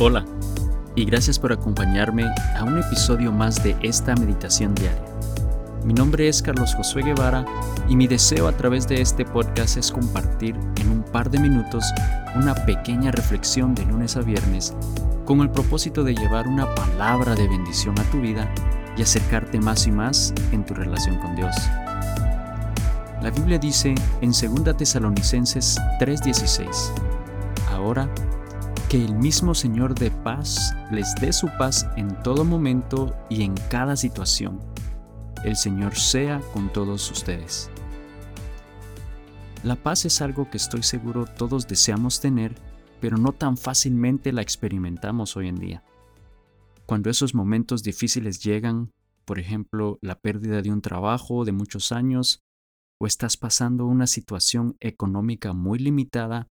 Hola y gracias por acompañarme a un episodio más de esta meditación diaria. Mi nombre es Carlos Josué Guevara y mi deseo a través de este podcast es compartir en un par de minutos una pequeña reflexión de lunes a viernes con el propósito de llevar una palabra de bendición a tu vida y acercarte más y más en tu relación con Dios. La Biblia dice en 2 Tesalonicenses 3:16, Ahora que el mismo Señor de paz les dé su paz en todo momento y en cada situación. El Señor sea con todos ustedes. La paz es algo que estoy seguro todos deseamos tener, pero no tan fácilmente la experimentamos hoy en día. Cuando esos momentos difíciles llegan, por ejemplo, la pérdida de un trabajo de muchos años, o estás pasando una situación económica muy limitada,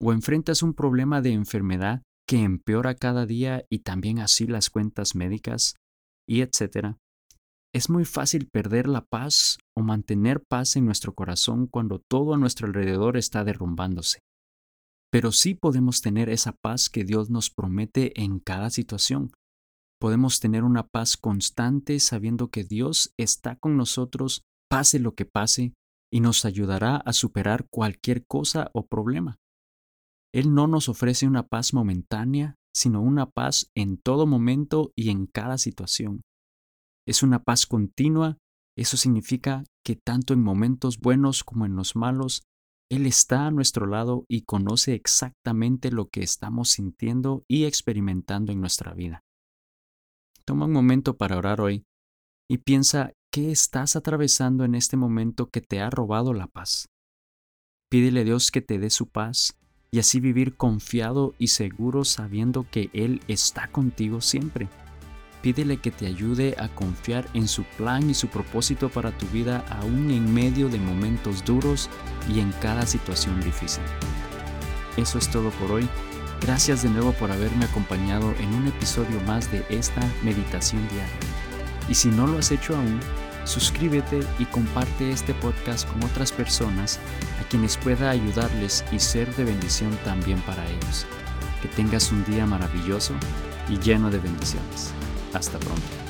o enfrentas un problema de enfermedad que empeora cada día y también así las cuentas médicas, y etc. Es muy fácil perder la paz o mantener paz en nuestro corazón cuando todo a nuestro alrededor está derrumbándose. Pero sí podemos tener esa paz que Dios nos promete en cada situación. Podemos tener una paz constante sabiendo que Dios está con nosotros pase lo que pase y nos ayudará a superar cualquier cosa o problema. Él no nos ofrece una paz momentánea, sino una paz en todo momento y en cada situación. Es una paz continua, eso significa que tanto en momentos buenos como en los malos, Él está a nuestro lado y conoce exactamente lo que estamos sintiendo y experimentando en nuestra vida. Toma un momento para orar hoy y piensa qué estás atravesando en este momento que te ha robado la paz. Pídele a Dios que te dé su paz y así vivir confiado y seguro sabiendo que Él está contigo siempre. Pídele que te ayude a confiar en su plan y su propósito para tu vida aún en medio de momentos duros y en cada situación difícil. Eso es todo por hoy. Gracias de nuevo por haberme acompañado en un episodio más de esta meditación diaria. Y si no lo has hecho aún, suscríbete y comparte este podcast con otras personas a quienes pueda ayudarles y ser de bendición también para ellos. Que tengas un día maravilloso y lleno de bendiciones. Hasta pronto.